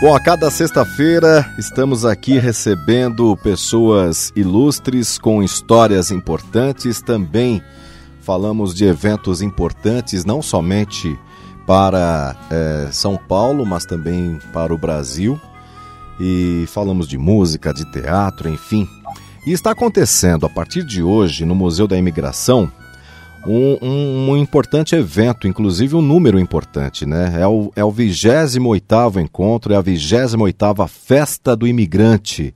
Bom, a cada sexta-feira estamos aqui recebendo pessoas ilustres com histórias importantes. Também falamos de eventos importantes, não somente para é, São Paulo, mas também para o Brasil. E falamos de música, de teatro, enfim. E está acontecendo a partir de hoje no Museu da Imigração um, um, um, importante evento, inclusive um número importante, né? É o, é o 28 encontro, é a 28 Festa do Imigrante,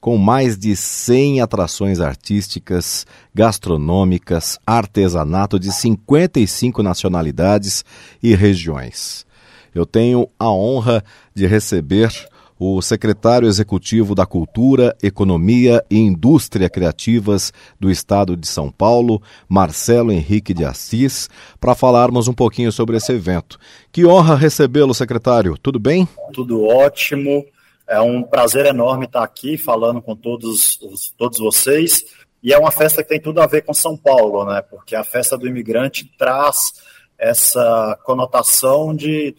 com mais de 100 atrações artísticas, gastronômicas, artesanato de 55 nacionalidades e regiões. Eu tenho a honra de receber o secretário executivo da Cultura, Economia e Indústria Criativas do Estado de São Paulo, Marcelo Henrique de Assis, para falarmos um pouquinho sobre esse evento. Que honra recebê-lo, secretário. Tudo bem? Tudo ótimo. É um prazer enorme estar aqui falando com todos, todos vocês. E é uma festa que tem tudo a ver com São Paulo, né? Porque a festa do imigrante traz essa conotação de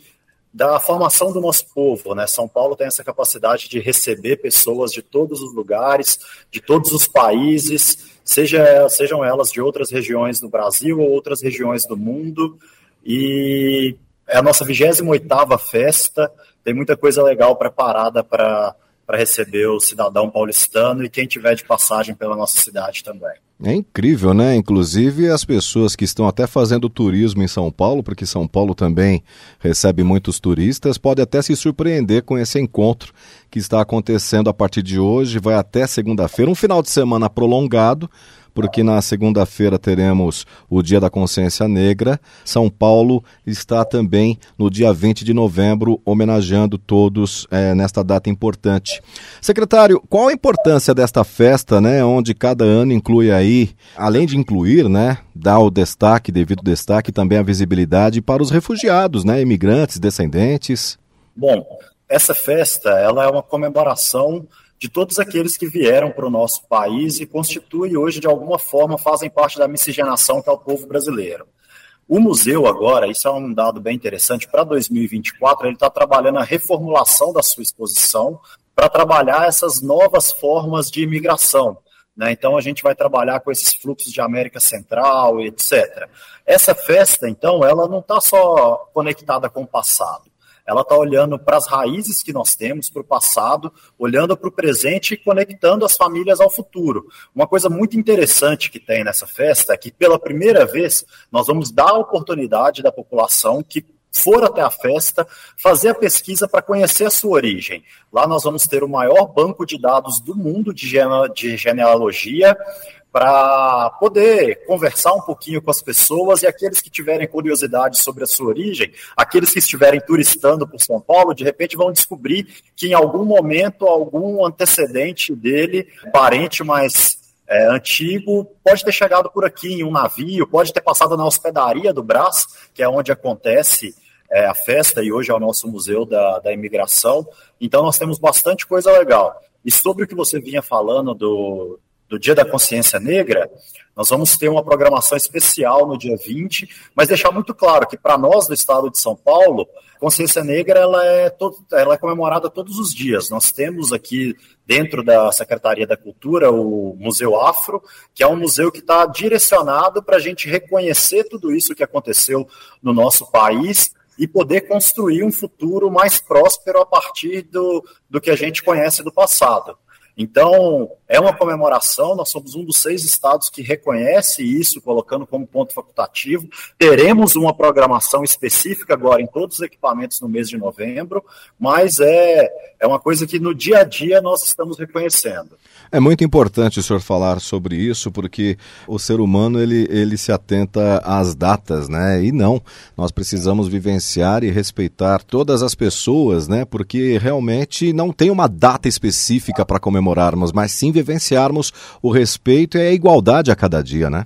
da formação do nosso povo. Né? São Paulo tem essa capacidade de receber pessoas de todos os lugares, de todos os países, seja, sejam elas de outras regiões do Brasil ou outras regiões do mundo. E é a nossa 28ª festa, tem muita coisa legal preparada para para receber o cidadão paulistano e quem tiver de passagem pela nossa cidade também. É incrível, né? Inclusive as pessoas que estão até fazendo turismo em São Paulo, porque São Paulo também recebe muitos turistas, podem até se surpreender com esse encontro que está acontecendo a partir de hoje, vai até segunda-feira, um final de semana prolongado, porque na segunda-feira teremos o Dia da Consciência Negra. São Paulo está também no dia 20 de novembro, homenageando todos é, nesta data importante. Secretário, qual a importância desta festa, né, onde cada ano inclui aí, além de incluir, né, dá o destaque, devido destaque, também a visibilidade para os refugiados, né, imigrantes, descendentes? Bom, essa festa, ela é uma comemoração de todos aqueles que vieram para o nosso país e constituem hoje, de alguma forma, fazem parte da miscigenação que é o povo brasileiro. O museu agora, isso é um dado bem interessante, para 2024 ele está trabalhando a reformulação da sua exposição para trabalhar essas novas formas de imigração. Né? Então a gente vai trabalhar com esses fluxos de América Central, etc. Essa festa, então, ela não está só conectada com o passado ela está olhando para as raízes que nós temos, para o passado, olhando para o presente e conectando as famílias ao futuro. Uma coisa muito interessante que tem nessa festa é que, pela primeira vez, nós vamos dar a oportunidade da população que for até a festa, fazer a pesquisa para conhecer a sua origem. Lá nós vamos ter o maior banco de dados do mundo de, genealogia, para poder conversar um pouquinho com as pessoas e aqueles que tiverem curiosidade sobre a sua origem, aqueles que estiverem turistando por São Paulo, de repente vão descobrir que em algum momento algum antecedente dele, parente mais é, antigo, pode ter chegado por aqui em um navio, pode ter passado na hospedaria do Brás, que é onde acontece é, a festa e hoje é o nosso museu da, da imigração. Então nós temos bastante coisa legal. E sobre o que você vinha falando do, do Dia da Consciência Negra, nós vamos ter uma programação especial no dia 20, mas deixar muito claro que para nós do estado de São Paulo, Consciência Negra ela é, todo, ela é comemorada todos os dias. Nós temos aqui dentro da Secretaria da Cultura o Museu Afro, que é um museu que está direcionado para a gente reconhecer tudo isso que aconteceu no nosso país e poder construir um futuro mais próspero a partir do, do que a gente conhece do passado. Então, é uma comemoração, nós somos um dos seis estados que reconhece isso, colocando como ponto facultativo. Teremos uma programação específica agora em todos os equipamentos no mês de novembro, mas é, é uma coisa que no dia a dia nós estamos reconhecendo. É muito importante o senhor falar sobre isso, porque o ser humano ele, ele se atenta às datas, né? E não, nós precisamos vivenciar e respeitar todas as pessoas, né? Porque realmente não tem uma data específica para comemorarmos, mas sim vivenciarmos o respeito e a igualdade a cada dia, né?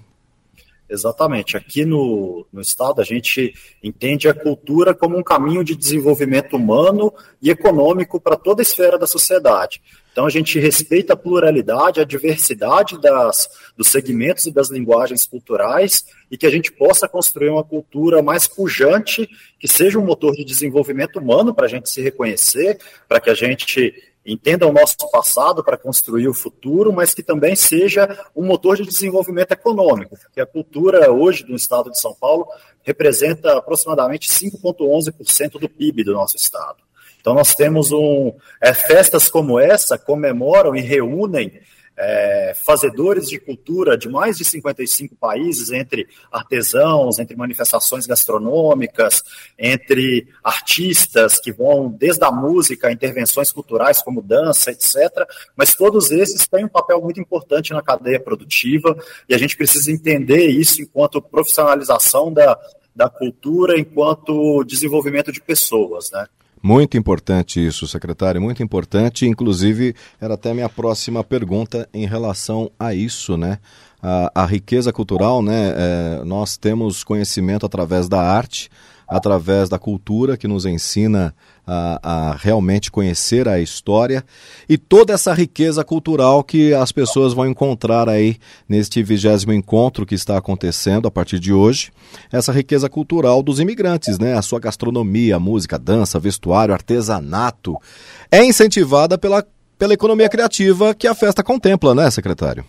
Exatamente. Aqui no, no Estado, a gente entende a cultura como um caminho de desenvolvimento humano e econômico para toda a esfera da sociedade. Então, a gente respeita a pluralidade, a diversidade das, dos segmentos e das linguagens culturais e que a gente possa construir uma cultura mais pujante, que seja um motor de desenvolvimento humano para a gente se reconhecer, para que a gente entenda o nosso passado para construir o futuro, mas que também seja um motor de desenvolvimento econômico, porque a cultura hoje do estado de São Paulo representa aproximadamente 5,11% do PIB do nosso estado. Então nós temos um é, festas como essa comemoram e reúnem é, fazedores de cultura de mais de 55 países, entre artesãos, entre manifestações gastronômicas, entre artistas que vão desde a música intervenções culturais como dança, etc. Mas todos esses têm um papel muito importante na cadeia produtiva e a gente precisa entender isso enquanto profissionalização da, da cultura, enquanto desenvolvimento de pessoas, né? Muito importante isso, secretário, muito importante. Inclusive, era até minha próxima pergunta em relação a isso, né? A, a riqueza cultural, né? É, nós temos conhecimento através da arte, através da cultura que nos ensina a, a, realmente conhecer a história e toda essa riqueza cultural que as pessoas vão encontrar aí neste vigésimo encontro que está acontecendo a partir de hoje. Essa riqueza cultural dos imigrantes, né? A sua gastronomia, música, dança, vestuário, artesanato é incentivada pela, pela economia criativa que a festa contempla, né, secretário?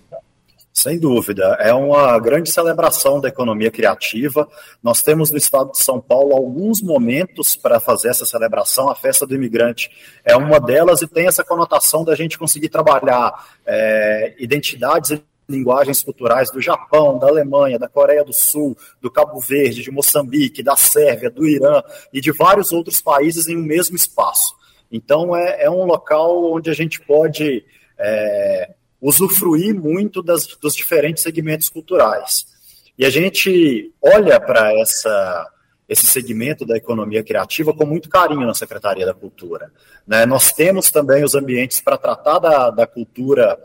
Sem dúvida, é uma grande celebração da economia criativa. Nós temos no estado de São Paulo alguns momentos para fazer essa celebração. A festa do imigrante é uma delas e tem essa conotação da gente conseguir trabalhar é, identidades e linguagens culturais do Japão, da Alemanha, da Coreia do Sul, do Cabo Verde, de Moçambique, da Sérvia, do Irã e de vários outros países em um mesmo espaço. Então é, é um local onde a gente pode é, usufruir muito das, dos diferentes segmentos culturais. E a gente olha para esse segmento da economia criativa com muito carinho na Secretaria da Cultura. Né? Nós temos também os ambientes para tratar da, da cultura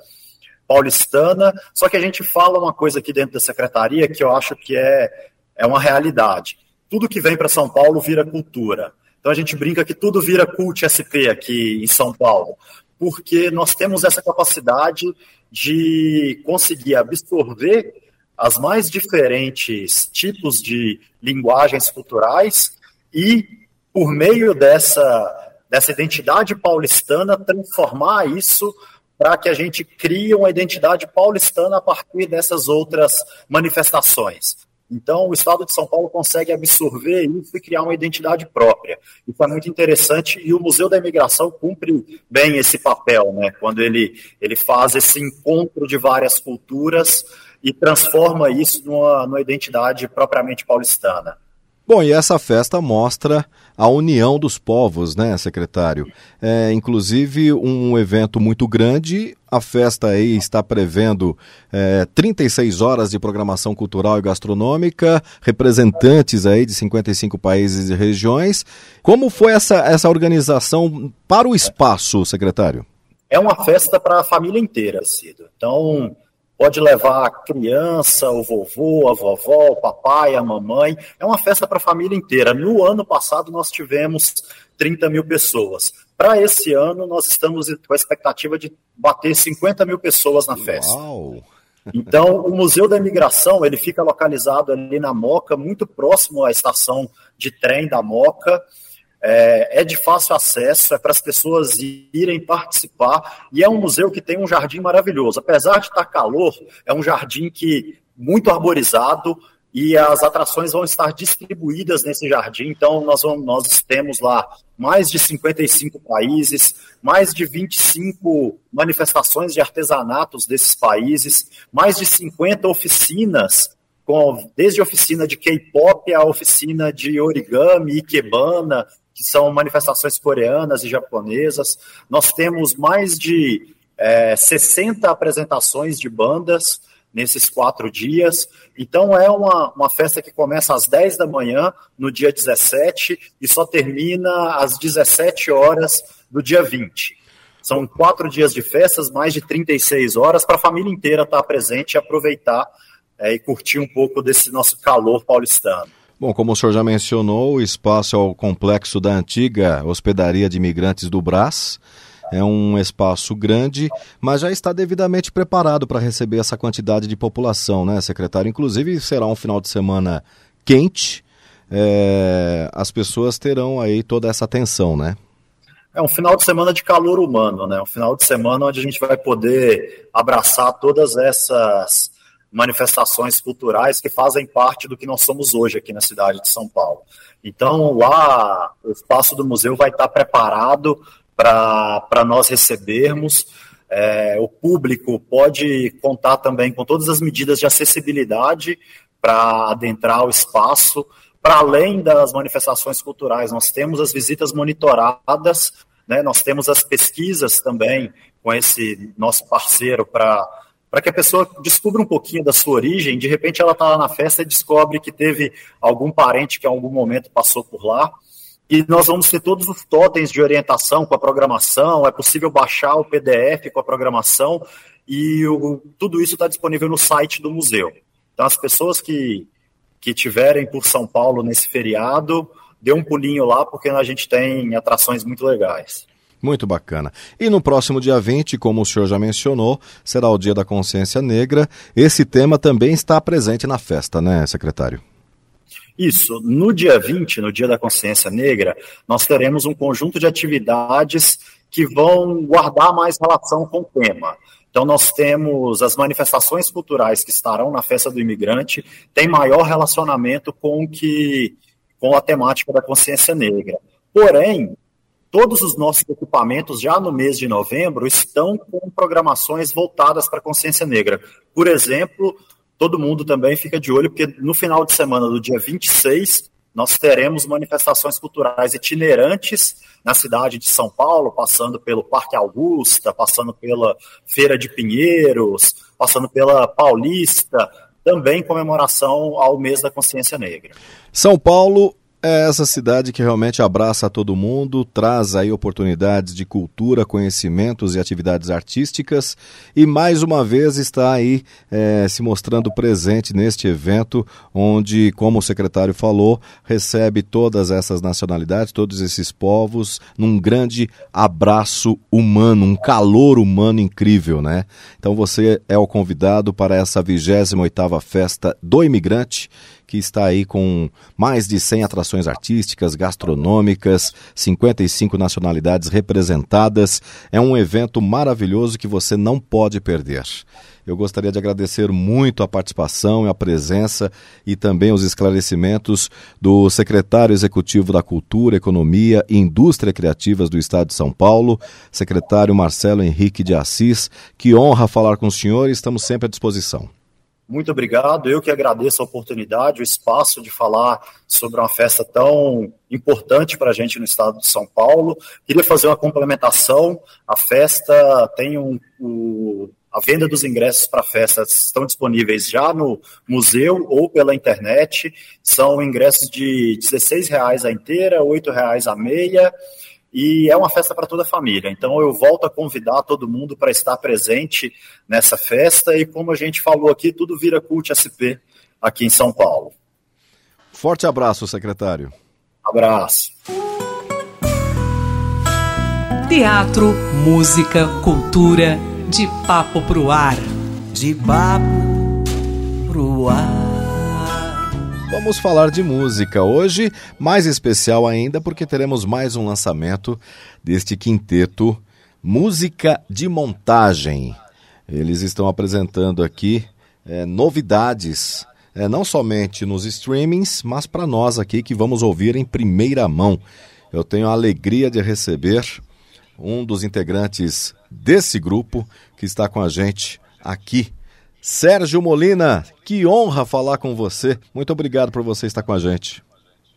paulistana, só que a gente fala uma coisa aqui dentro da Secretaria que eu acho que é, é uma realidade. Tudo que vem para São Paulo vira cultura. Então a gente brinca que tudo vira cult SP aqui em São Paulo porque nós temos essa capacidade de conseguir absorver as mais diferentes tipos de linguagens culturais e, por meio dessa, dessa identidade paulistana, transformar isso para que a gente crie uma identidade paulistana a partir dessas outras manifestações. Então, o Estado de São Paulo consegue absorver isso e criar uma identidade própria. Isso é muito interessante e o Museu da Imigração cumpre bem esse papel, né? quando ele, ele faz esse encontro de várias culturas e transforma isso numa, numa identidade propriamente paulistana. Bom, e essa festa mostra a união dos povos, né, secretário? É, inclusive, um evento muito grande. A festa aí está prevendo é, 36 horas de programação cultural e gastronômica, representantes aí de 55 países e regiões. Como foi essa, essa organização para o espaço, secretário? É uma festa para a família inteira, Cido. Então, Pode levar a criança, o vovô, a vovó, o papai, a mamãe. É uma festa para a família inteira. No ano passado, nós tivemos 30 mil pessoas. Para esse ano, nós estamos com a expectativa de bater 50 mil pessoas na festa. Uau. Então, o Museu da Imigração ele fica localizado ali na Moca, muito próximo à estação de trem da Moca. É, é, de fácil acesso, é para as pessoas irem participar, e é um museu que tem um jardim maravilhoso. Apesar de estar calor, é um jardim que muito arborizado, e as atrações vão estar distribuídas nesse jardim. Então, nós, vamos, nós temos lá mais de 55 países, mais de 25 manifestações de artesanatos desses países, mais de 50 oficinas, desde oficina de K-pop a oficina de origami, ikebana, que são manifestações coreanas e japonesas. Nós temos mais de é, 60 apresentações de bandas nesses quatro dias. Então é uma, uma festa que começa às 10 da manhã, no dia 17, e só termina às 17 horas do dia 20. São quatro dias de festas, mais de 36 horas, para a família inteira estar presente e aproveitar é, e curtir um pouco desse nosso calor paulistano. Bom, como o senhor já mencionou, o espaço é o complexo da antiga hospedaria de imigrantes do Brás. É um espaço grande, mas já está devidamente preparado para receber essa quantidade de população, né, secretário? Inclusive, será um final de semana quente. É, as pessoas terão aí toda essa atenção, né? É um final de semana de calor humano, né? Um final de semana onde a gente vai poder abraçar todas essas manifestações culturais que fazem parte do que nós somos hoje aqui na cidade de São Paulo. Então, lá, o espaço do museu vai estar preparado para nós recebermos. É, o público pode contar também com todas as medidas de acessibilidade para adentrar o espaço. Para além das manifestações culturais, nós temos as visitas monitoradas, né, nós temos as pesquisas também com esse nosso parceiro para para que a pessoa descubra um pouquinho da sua origem. De repente, ela está lá na festa e descobre que teve algum parente que em algum momento passou por lá. E nós vamos ter todos os totens de orientação com a programação, é possível baixar o PDF com a programação, e o, tudo isso está disponível no site do museu. Então, as pessoas que, que tiverem por São Paulo nesse feriado, dê um pulinho lá, porque a gente tem atrações muito legais. Muito bacana. E no próximo dia 20, como o senhor já mencionou, será o Dia da Consciência Negra. Esse tema também está presente na festa, né, secretário? Isso. No dia 20, no Dia da Consciência Negra, nós teremos um conjunto de atividades que vão guardar mais relação com o tema. Então, nós temos as manifestações culturais que estarão na Festa do Imigrante, tem maior relacionamento com, que, com a temática da consciência negra. Porém, todos os nossos equipamentos, já no mês de novembro, estão com programações voltadas para a consciência negra. Por exemplo, todo mundo também fica de olho, porque no final de semana do dia 26, nós teremos manifestações culturais itinerantes na cidade de São Paulo, passando pelo Parque Augusta, passando pela Feira de Pinheiros, passando pela Paulista, também comemoração ao mês da consciência negra. São Paulo é essa cidade que realmente abraça todo mundo, traz aí oportunidades de cultura, conhecimentos e atividades artísticas e mais uma vez está aí é, se mostrando presente neste evento, onde, como o secretário falou, recebe todas essas nacionalidades, todos esses povos, num grande abraço humano, um calor humano incrível, né? Então você é o convidado para essa 28 oitava festa do imigrante que está aí com mais de 100 atrações artísticas, gastronômicas, 55 nacionalidades representadas. É um evento maravilhoso que você não pode perder. Eu gostaria de agradecer muito a participação e a presença e também os esclarecimentos do secretário executivo da Cultura, Economia e Indústria Criativas do Estado de São Paulo, secretário Marcelo Henrique de Assis. Que honra falar com o senhor e estamos sempre à disposição. Muito obrigado. Eu que agradeço a oportunidade, o espaço de falar sobre uma festa tão importante para a gente no estado de São Paulo. Queria fazer uma complementação. A festa tem um, o, a venda dos ingressos para a festa estão disponíveis já no museu ou pela internet. São ingressos de R$ 16,00 a inteira, R$ 8,00 a meia e é uma festa para toda a família. Então eu volto a convidar todo mundo para estar presente nessa festa e como a gente falou aqui, tudo vira Cult SP aqui em São Paulo. Forte abraço, secretário. Abraço. Teatro, música, cultura, de papo pro ar. De papo pro ar. Vamos falar de música hoje, mais especial ainda porque teremos mais um lançamento deste quinteto Música de Montagem. Eles estão apresentando aqui é, novidades é, não somente nos streamings, mas para nós aqui que vamos ouvir em primeira mão. Eu tenho a alegria de receber um dos integrantes desse grupo que está com a gente aqui. Sérgio Molina, que honra falar com você. Muito obrigado por você estar com a gente.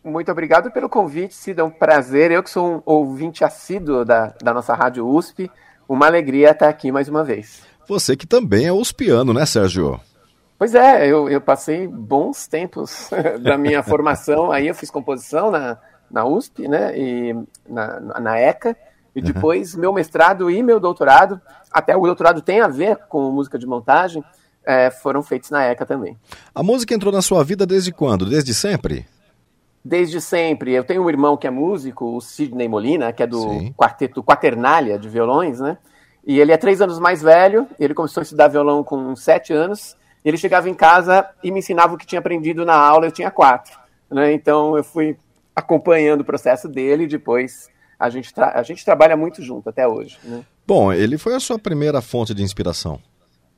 Muito obrigado pelo convite, Cida. É um prazer. Eu que sou um ouvinte assíduo da, da nossa Rádio USP, uma alegria estar aqui mais uma vez. Você que também é uspiano, né, Sérgio? Pois é, eu, eu passei bons tempos da minha formação. Aí eu fiz composição na, na USP, né, e na, na ECA, e depois uhum. meu mestrado e meu doutorado, até o doutorado tem a ver com música de montagem, é, foram feitos na ECA também. A música entrou na sua vida desde quando? Desde sempre? Desde sempre. Eu tenho um irmão que é músico, o Sidney Molina, que é do Sim. quarteto Quaternália de violões, né? E ele é três anos mais velho, ele começou a estudar violão com sete anos, ele chegava em casa e me ensinava o que tinha aprendido na aula, eu tinha quatro. Né? Então eu fui acompanhando o processo dele e depois a gente, a gente trabalha muito junto até hoje. Né? Bom, ele foi a sua primeira fonte de inspiração.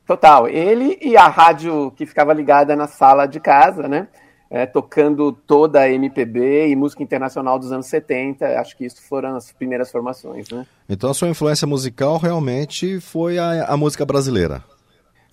Total. Ele e a rádio que ficava ligada na sala de casa, né? É, tocando toda a MPB e música internacional dos anos 70. Acho que isso foram as primeiras formações, né? Então a sua influência musical realmente foi a, a música brasileira.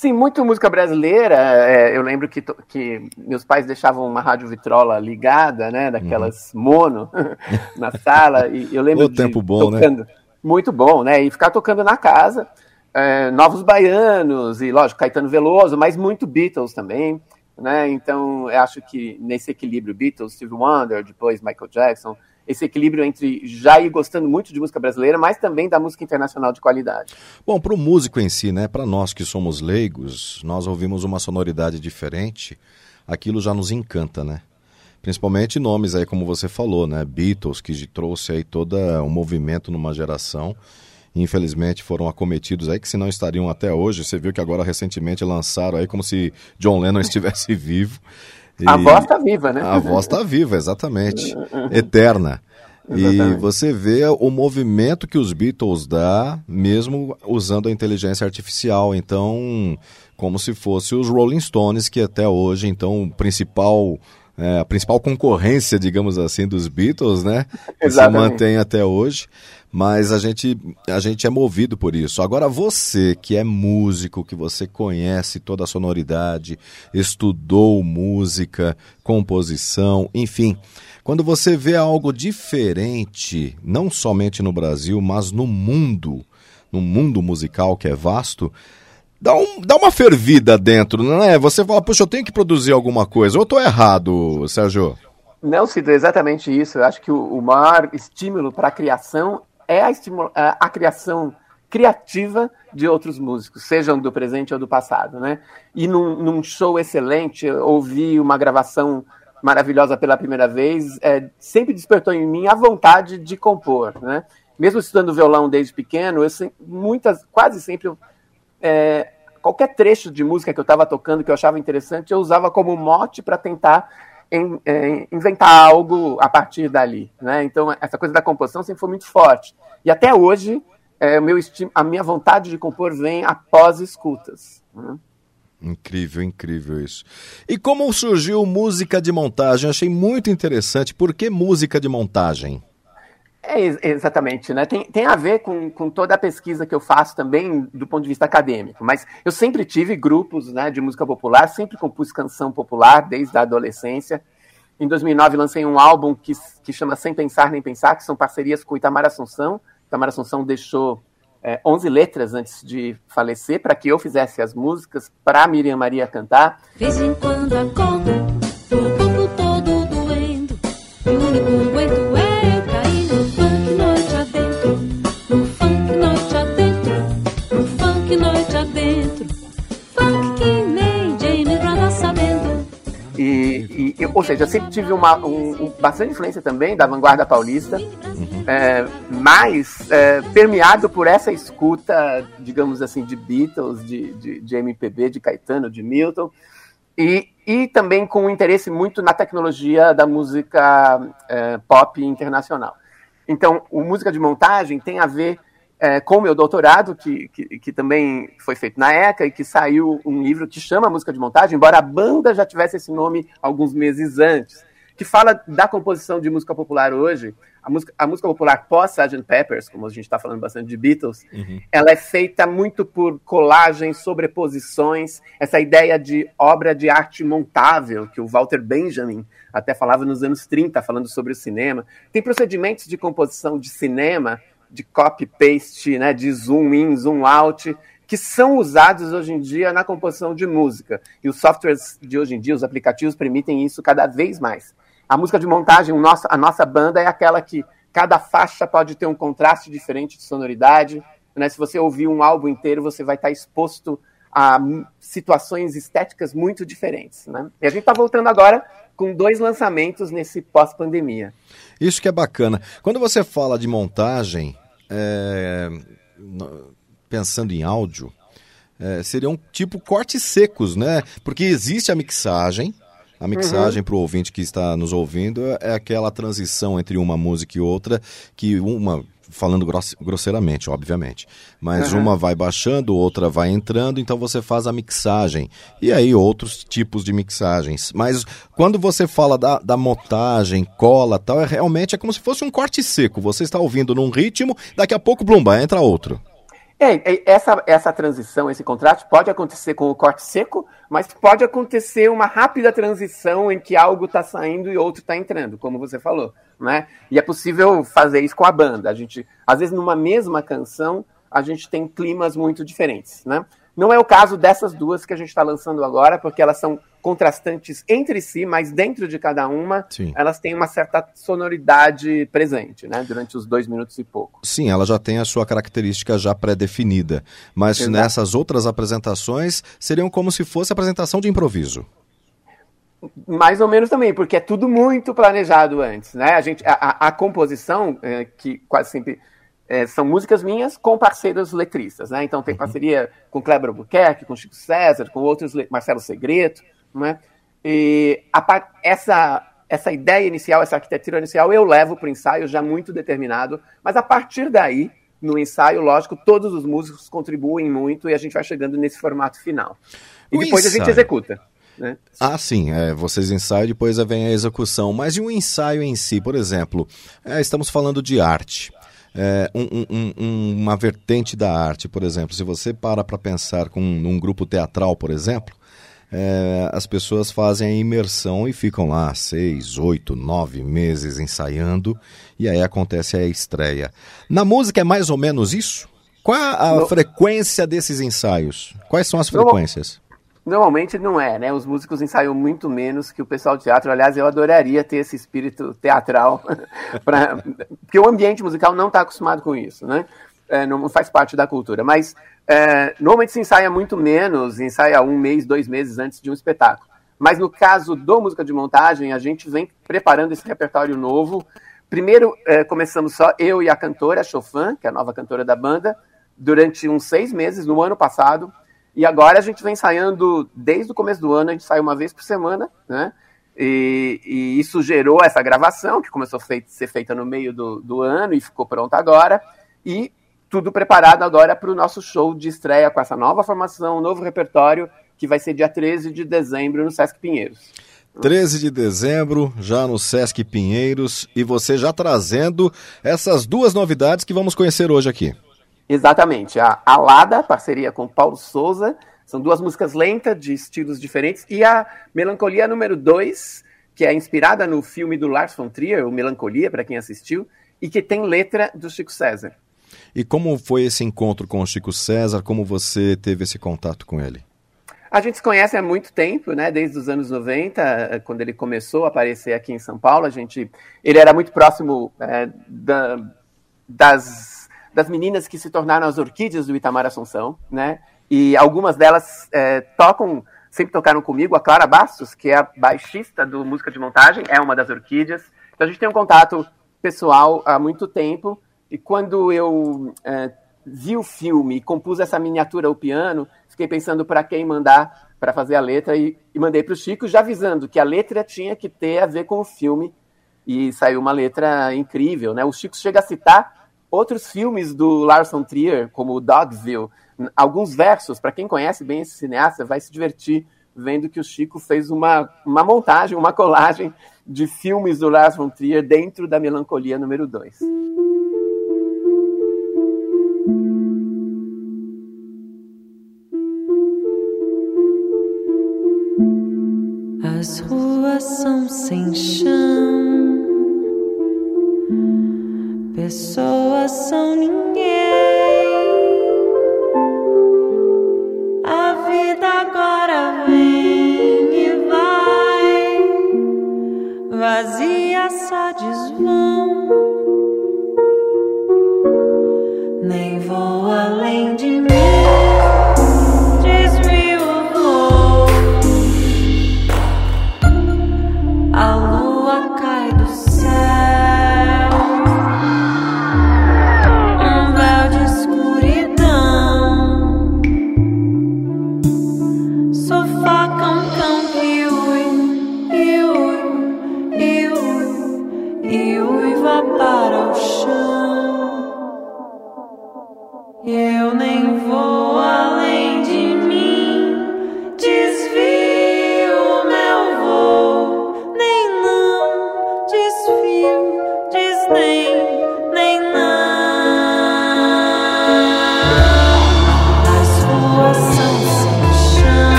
Sim, muito música brasileira. É, eu lembro que, que meus pais deixavam uma rádio vitrola ligada, né? Daquelas uhum. mono na sala. E eu lembro o tempo bom, né? tocando, né? Muito bom, né? E ficar tocando na casa. É, Novos Baianos e, lógico, Caetano Veloso, mas muito Beatles também. Né? Então, eu acho que nesse equilíbrio, Beatles, Steve Wonder, depois Michael Jackson, esse equilíbrio entre já ir gostando muito de música brasileira, mas também da música internacional de qualidade. Bom, para o músico em si, né, para nós que somos leigos, nós ouvimos uma sonoridade diferente, aquilo já nos encanta, né? Principalmente nomes aí, como você falou, né? Beatles, que trouxe aí todo um movimento numa geração infelizmente foram acometidos aí, que se não estariam até hoje. Você viu que agora recentemente lançaram aí como se John Lennon estivesse vivo. E a voz está viva, né? A voz está viva, exatamente. Eterna. Exatamente. E você vê o movimento que os Beatles dá, mesmo usando a inteligência artificial. Então, como se fosse os Rolling Stones, que até hoje, então, o principal é, a principal concorrência, digamos assim, dos Beatles, né? Que Exatamente. se mantém até hoje mas a gente, a gente é movido por isso. Agora, você que é músico, que você conhece toda a sonoridade, estudou música, composição, enfim, quando você vê algo diferente, não somente no Brasil, mas no mundo, no mundo musical que é vasto, dá, um, dá uma fervida dentro, não é? Você fala, puxa, eu tenho que produzir alguma coisa. Ou eu tô errado, Sérgio? Não, Cida, é exatamente isso. Eu acho que o, o maior estímulo para a criação é a, a, a criação criativa de outros músicos, sejam do presente ou do passado, né? E num, num show excelente, ouvir uma gravação maravilhosa pela primeira vez, é, sempre despertou em mim a vontade de compor, né? Mesmo estudando violão desde pequeno, eu muitas, quase sempre, é, qualquer trecho de música que eu estava tocando que eu achava interessante, eu usava como mote para tentar em, em, inventar algo a partir dali. Né? Então, essa coisa da composição sempre foi muito forte. E até hoje, é, meu a minha vontade de compor vem após escutas. Né? Incrível, incrível isso. E como surgiu música de montagem? achei muito interessante. Por que música de montagem? É, exatamente, né? Tem, tem a ver com, com toda a pesquisa que eu faço também do ponto de vista acadêmico. Mas eu sempre tive grupos né, de música popular, sempre compus canção popular desde a adolescência. Em 2009 lancei um álbum que, que chama Sem Pensar Nem Pensar, que são parcerias com Itamar Assunção. Itamar Assunção deixou é, 11 letras antes de falecer para que eu fizesse as músicas para Miriam Maria cantar. Vez em quando acordo, ou seja, eu sempre tive uma, um, um, bastante influência também da vanguarda paulista, uhum. é, mas é, permeado por essa escuta, digamos assim, de Beatles, de, de, de MPB, de Caetano, de Milton, e, e também com um interesse muito na tecnologia da música é, pop internacional. Então, o música de montagem tem a ver é, com o meu doutorado, que, que, que, também foi feito na ECA, e que saiu um livro que chama Música de Montagem, embora a banda já tivesse esse nome alguns meses antes, que fala da composição de música popular hoje. A música, a música popular pós-Sgt. Peppers, como a gente está falando bastante de Beatles, uhum. ela é feita muito por colagens, sobreposições, essa ideia de obra de arte montável, que o Walter Benjamin até falava nos anos 30, falando sobre o cinema. Tem procedimentos de composição de cinema de copy-paste, né, de zoom in, zoom out, que são usados hoje em dia na composição de música. E os softwares de hoje em dia, os aplicativos, permitem isso cada vez mais. A música de montagem, nosso, a nossa banda é aquela que cada faixa pode ter um contraste diferente de sonoridade. Né? Se você ouvir um álbum inteiro, você vai estar exposto a situações estéticas muito diferentes. Né? E a gente está voltando agora com dois lançamentos nesse pós-pandemia. Isso que é bacana. Quando você fala de montagem, é, pensando em áudio, é, seriam tipo cortes secos, né? Porque existe a mixagem. A mixagem uhum. para o ouvinte que está nos ouvindo é aquela transição entre uma música e outra, que uma falando grosseiramente, obviamente. Mas uhum. uma vai baixando, outra vai entrando, então você faz a mixagem. E aí outros tipos de mixagens. Mas quando você fala da, da montagem, cola tal, é realmente é como se fosse um corte seco. Você está ouvindo num ritmo, daqui a pouco, blumba, entra outro. É, é, essa, essa transição, esse contraste pode acontecer com o corte seco, mas pode acontecer uma rápida transição em que algo está saindo e outro está entrando, como você falou, né? E é possível fazer isso com a banda. A gente, às vezes, numa mesma canção, a gente tem climas muito diferentes, né? Não é o caso dessas duas que a gente está lançando agora, porque elas são contrastantes entre si, mas dentro de cada uma, Sim. elas têm uma certa sonoridade presente, né? Durante os dois minutos e pouco. Sim, ela já tem a sua característica já pré-definida. Mas Exato. nessas outras apresentações, seriam como se fosse apresentação de improviso. Mais ou menos também, porque é tudo muito planejado antes, né? A, gente, a, a composição, é, que quase sempre é, são músicas minhas com parceiros letristas, né? Então tem uhum. parceria com Kleber Albuquerque, com Chico César, com outros, Marcelo Segreto, né? E a, essa, essa ideia inicial, essa arquitetura inicial, eu levo para o ensaio já muito determinado, mas a partir daí, no ensaio, lógico, todos os músicos contribuem muito e a gente vai chegando nesse formato final. E o depois ensaio. a gente executa. Né? Ah, sim, é, vocês ensaiam, depois vem a execução. Mas e o ensaio em si, por exemplo? É, estamos falando de arte é, um, um, uma vertente da arte, por exemplo, se você para para pensar com um grupo teatral, por exemplo, é, as pessoas fazem a imersão e ficam lá seis, oito, nove meses ensaiando e aí acontece a estreia. Na música é mais ou menos isso? Qual a, a frequência desses ensaios? Quais são as frequências? Normalmente não é, né? Os músicos ensaiam muito menos que o pessoal de teatro. Aliás, eu adoraria ter esse espírito teatral, pra... porque o ambiente musical não está acostumado com isso, né? É, não faz parte da cultura. Mas é, normalmente se ensaia muito menos, ensaia um mês, dois meses antes de um espetáculo. Mas no caso do música de montagem, a gente vem preparando esse repertório novo. Primeiro, é, começamos só eu e a cantora, Chofan, que é a nova cantora da banda, durante uns seis meses, no ano passado. E agora a gente vem ensaiando desde o começo do ano, a gente sai uma vez por semana, né? E, e isso gerou essa gravação, que começou a ser feita no meio do, do ano e ficou pronta agora. E tudo preparado agora para o nosso show de estreia com essa nova formação, novo repertório, que vai ser dia 13 de dezembro no Sesc Pinheiros. 13 de dezembro, já no Sesc Pinheiros, e você já trazendo essas duas novidades que vamos conhecer hoje aqui. Exatamente. A Alada, parceria com Paulo Souza, são duas músicas lentas de estilos diferentes, e a Melancolia número 2, que é inspirada no filme do Lars von Trier, o Melancolia, para quem assistiu, e que tem letra do Chico César. E como foi esse encontro com o Chico César? Como você teve esse contato com ele? A gente se conhece há muito tempo, né? Desde os anos 90, quando ele começou a aparecer aqui em São Paulo. A gente, ele era muito próximo é, da, das das meninas que se tornaram as orquídeas do Itamar Assunção, né? E algumas delas é, tocam, sempre tocaram comigo. A Clara Bastos, que é a baixista do Música de Montagem, é uma das orquídeas. Então a gente tem um contato pessoal há muito tempo. E quando eu é, vi o filme e compus essa miniatura ao piano, fiquei pensando para quem mandar para fazer a letra e, e mandei para o Chico, já avisando que a letra tinha que ter a ver com o filme. E saiu uma letra incrível, né? O Chico chega a citar outros filmes do Larson Trier, como Dogville, alguns versos, para quem conhece bem esse cineasta, vai se divertir vendo que o Chico fez uma, uma montagem, uma colagem de filmes do Lars von Trier dentro da Melancolia número 2. As ruas são sem chão, pessoas são ninguém. A vida agora vem e vai, vazia só desvão.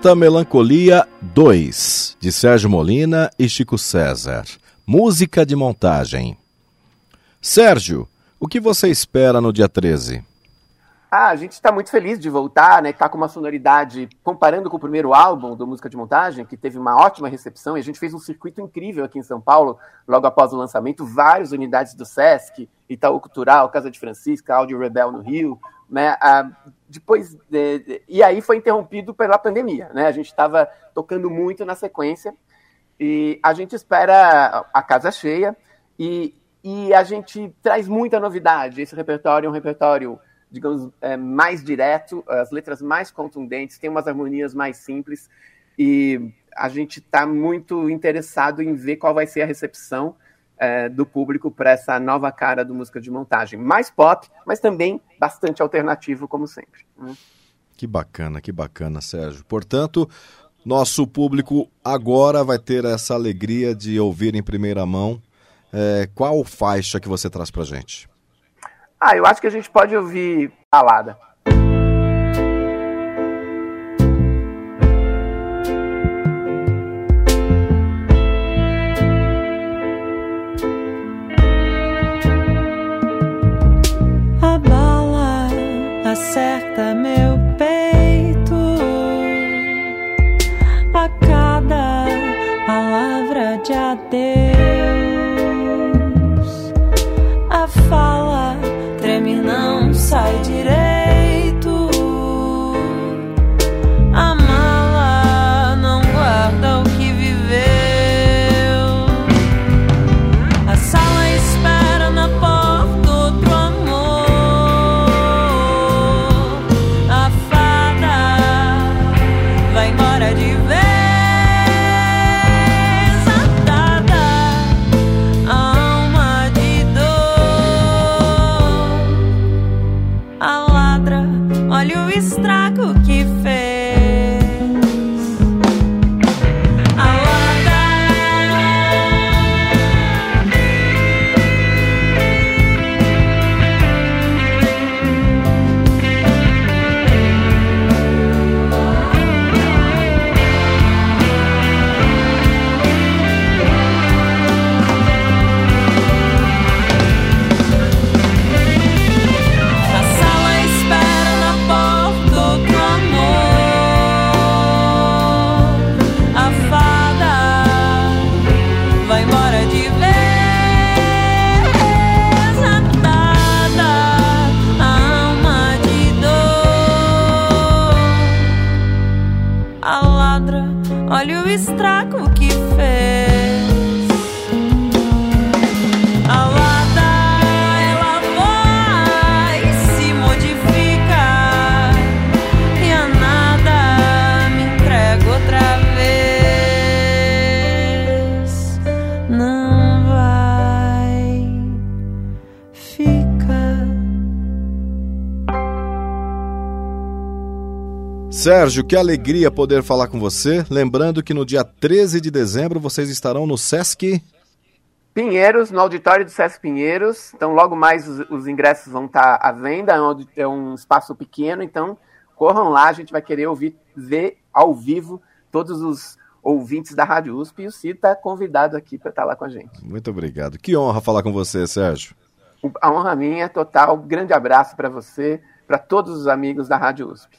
Esta Melancolia 2, de Sérgio Molina e Chico César. Música de montagem. Sérgio, o que você espera no dia 13? Ah, a gente está muito feliz de voltar, né? Tá com uma sonoridade, comparando com o primeiro álbum do Música de Montagem, que teve uma ótima recepção, e a gente fez um circuito incrível aqui em São Paulo, logo após o lançamento, várias unidades do Sesc, Itaú Cultural, Casa de Francisca, Áudio Rebel no Rio, né? Depois, de, de- e aí foi interrompido pela pandemia, né? A gente estava tocando muito na sequência, e a gente espera a casa cheia, e, e a gente traz muita novidade. Esse repertório é um repertório digamos, é, mais direto, as letras mais contundentes, tem umas harmonias mais simples e a gente está muito interessado em ver qual vai ser a recepção é, do público para essa nova cara do música de montagem. Mais pop, mas também bastante alternativo, como sempre. né? Que bacana, que bacana, Sérgio. Portanto, nosso público agora vai ter essa alegria de ouvir em primeira mão é, qual faixa que você traz pra gente. Ah, eu acho que a gente pode ouvir balada. Sérgio, que alegria poder falar com você. Lembrando que no dia 13 de dezembro vocês estarão no Sesc. Pinheiros, no auditório do Sesc Pinheiros. Então, logo mais os, os ingressos vão estar à venda. É um, é um espaço pequeno, então corram lá. A gente vai querer ouvir, ver ao vivo todos os ouvintes da Rádio USP. E o Cid está convidado aqui para estar lá com a gente. Muito obrigado. Que honra falar com você, Sérgio. A honra minha é total. Grande abraço para você, para todos os amigos da Rádio USP.